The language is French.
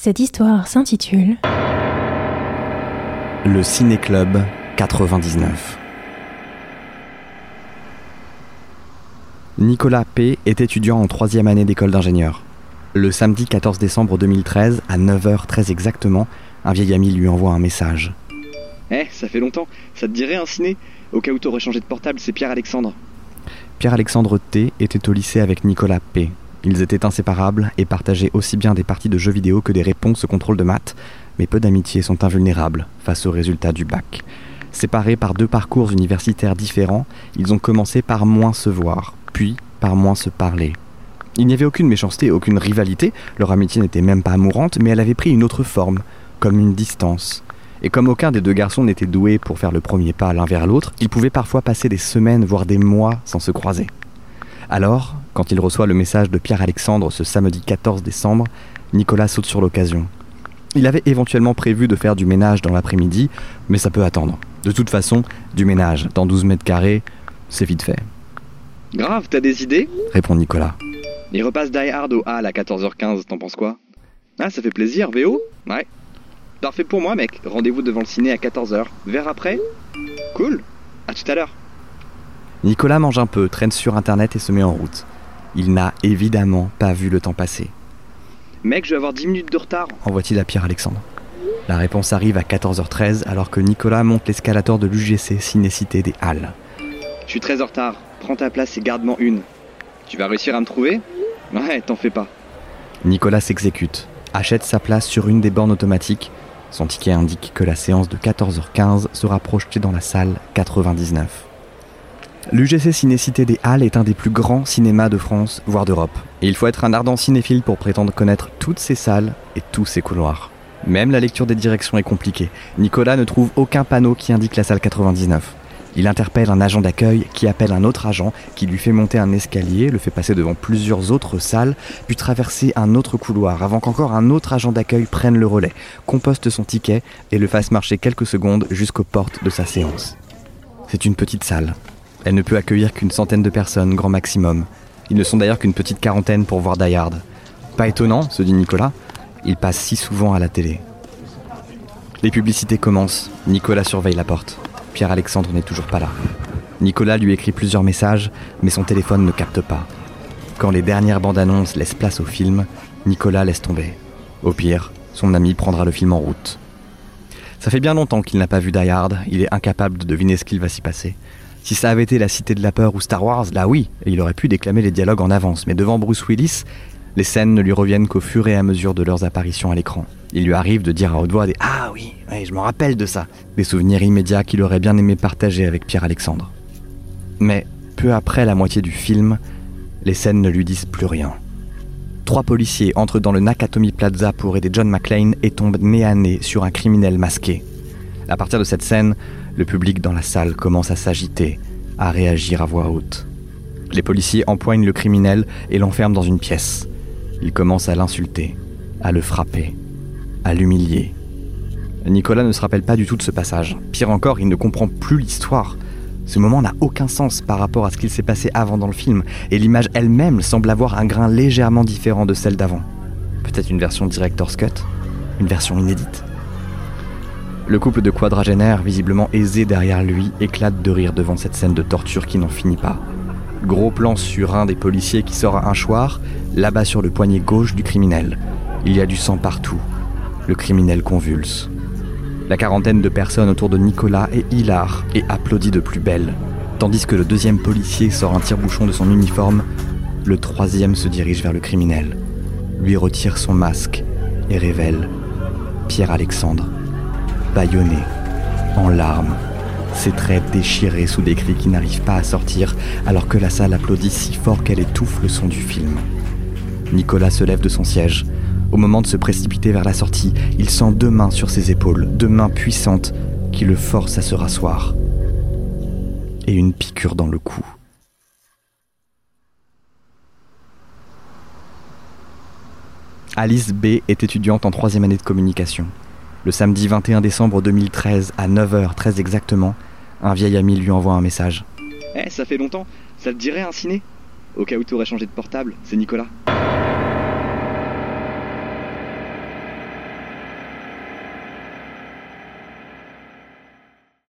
Cette histoire s'intitule Le Ciné Club 99. Nicolas P. est étudiant en troisième année d'école d'ingénieur. Le samedi 14 décembre 2013, à 9h très exactement, un vieil ami lui envoie un message. Eh, ça fait longtemps. Ça te dirait un ciné? Au cas où t'aurais changé de portable, c'est Pierre-Alexandre. Pierre-Alexandre T. était au lycée avec Nicolas P. Ils étaient inséparables et partageaient aussi bien des parties de jeux vidéo que des réponses au contrôle de maths, mais peu d'amitiés sont invulnérables face aux résultats du bac. Séparés par deux parcours universitaires différents, ils ont commencé par moins se voir, puis par moins se parler. Il n'y avait aucune méchanceté, aucune rivalité, leur amitié n'était même pas mourante, mais elle avait pris une autre forme, comme une distance. Et comme aucun des deux garçons n'était doué pour faire le premier pas l'un vers l'autre, ils pouvaient parfois passer des semaines, voire des mois sans se croiser. Alors, quand il reçoit le message de Pierre-Alexandre ce samedi 14 décembre, Nicolas saute sur l'occasion. Il avait éventuellement prévu de faire du ménage dans l'après-midi, mais ça peut attendre. De toute façon, du ménage dans 12 mètres carrés, c'est vite fait. Grave, t'as des idées? Répond Nicolas. Il repasse Die Hard au Hall à 14h15, t'en penses quoi? Ah, ça fait plaisir, VO Ouais. Parfait pour moi, mec. Rendez-vous devant le ciné à 14h. Vers après? Cool. À tout à l'heure. Nicolas mange un peu, traîne sur internet et se met en route. Il n'a évidemment pas vu le temps passer. Mec, je vais avoir 10 minutes de retard. Envoie-t-il à Pierre-Alexandre. La réponse arrive à 14h13 alors que Nicolas monte l'escalator de l'UGC Cinécité des Halles. Je suis très en retard. Prends ta place et garde-m'en une. Tu vas réussir à me trouver? Ouais, t'en fais pas. Nicolas s'exécute, achète sa place sur une des bornes automatiques. Son ticket indique que la séance de 14h15 sera projetée dans la salle 99. L'UGC Cinécité des Halles est un des plus grands cinémas de France, voire d'Europe. Et il faut être un ardent cinéphile pour prétendre connaître toutes ces salles et tous ces couloirs. Même la lecture des directions est compliquée. Nicolas ne trouve aucun panneau qui indique la salle 99. Il interpelle un agent d'accueil qui appelle un autre agent qui lui fait monter un escalier, le fait passer devant plusieurs autres salles, puis traverser un autre couloir avant qu'encore un autre agent d'accueil prenne le relais, composte son ticket et le fasse marcher quelques secondes jusqu'aux portes de sa séance. C'est une petite salle. Elle ne peut accueillir qu'une centaine de personnes, grand maximum. Ils ne sont d'ailleurs qu'une petite quarantaine pour voir Die Hard. Pas étonnant, se dit Nicolas. Il passe si souvent à la télé. Les publicités commencent. Nicolas surveille la porte. Pierre-Alexandre n'est toujours pas là. Nicolas lui écrit plusieurs messages, mais son téléphone ne capte pas. Quand les dernières bandes annonces laissent place au film, Nicolas laisse tomber. Au pire, son ami prendra le film en route. Ça fait bien longtemps qu'il n'a pas vu Die Hard, il est incapable de deviner ce qu'il va s'y passer. Si ça avait été la Cité de la Peur ou Star Wars, là oui, il aurait pu déclamer les dialogues en avance, mais devant Bruce Willis, les scènes ne lui reviennent qu'au fur et à mesure de leurs apparitions à l'écran. Il lui arrive de dire à haute voix des Ah oui, oui je me rappelle de ça. Des souvenirs immédiats qu'il aurait bien aimé partager avec Pierre-Alexandre. Mais peu après la moitié du film, les scènes ne lui disent plus rien. Trois policiers entrent dans le Nakatomi Plaza pour aider John McClane et tombent nez à nez sur un criminel masqué. À partir de cette scène, le public dans la salle commence à s'agiter, à réagir à voix haute. Les policiers empoignent le criminel et l'enferment dans une pièce. Ils commencent à l'insulter, à le frapper, à l'humilier. Nicolas ne se rappelle pas du tout de ce passage. Pire encore, il ne comprend plus l'histoire. Ce moment n'a aucun sens par rapport à ce qu'il s'est passé avant dans le film, et l'image elle-même semble avoir un grain légèrement différent de celle d'avant. Peut-être une version director's cut Une version inédite Le couple de quadragénaires, visiblement aisé derrière lui, éclate de rire devant cette scène de torture qui n'en finit pas. Gros plan sur un des policiers qui sort un choir, là-bas sur le poignet gauche du criminel. Il y a du sang partout. Le criminel convulse. La quarantaine de personnes autour de Nicolas est hilar et applaudit de plus belle. Tandis que le deuxième policier sort un tire-bouchon de son uniforme, le troisième se dirige vers le criminel, lui retire son masque et révèle Pierre-Alexandre, en larmes, ses traits déchirés sous des cris qui n'arrivent pas à sortir alors que la salle applaudit si fort qu'elle étouffe le son du film. Nicolas se lève de son siège. Au moment de se précipiter vers la sortie, il sent deux mains sur ses épaules, deux mains puissantes qui le forcent à se rasseoir. Et une piqûre dans le cou. Alice B est étudiante en troisième année de communication. Le samedi 21 décembre 2013, à 9h très exactement, un vieil ami lui envoie un message. Eh, ça fait longtemps. Ça te dirait un ciné? Au cas où t'aurais changé de portable, c'est Nicolas.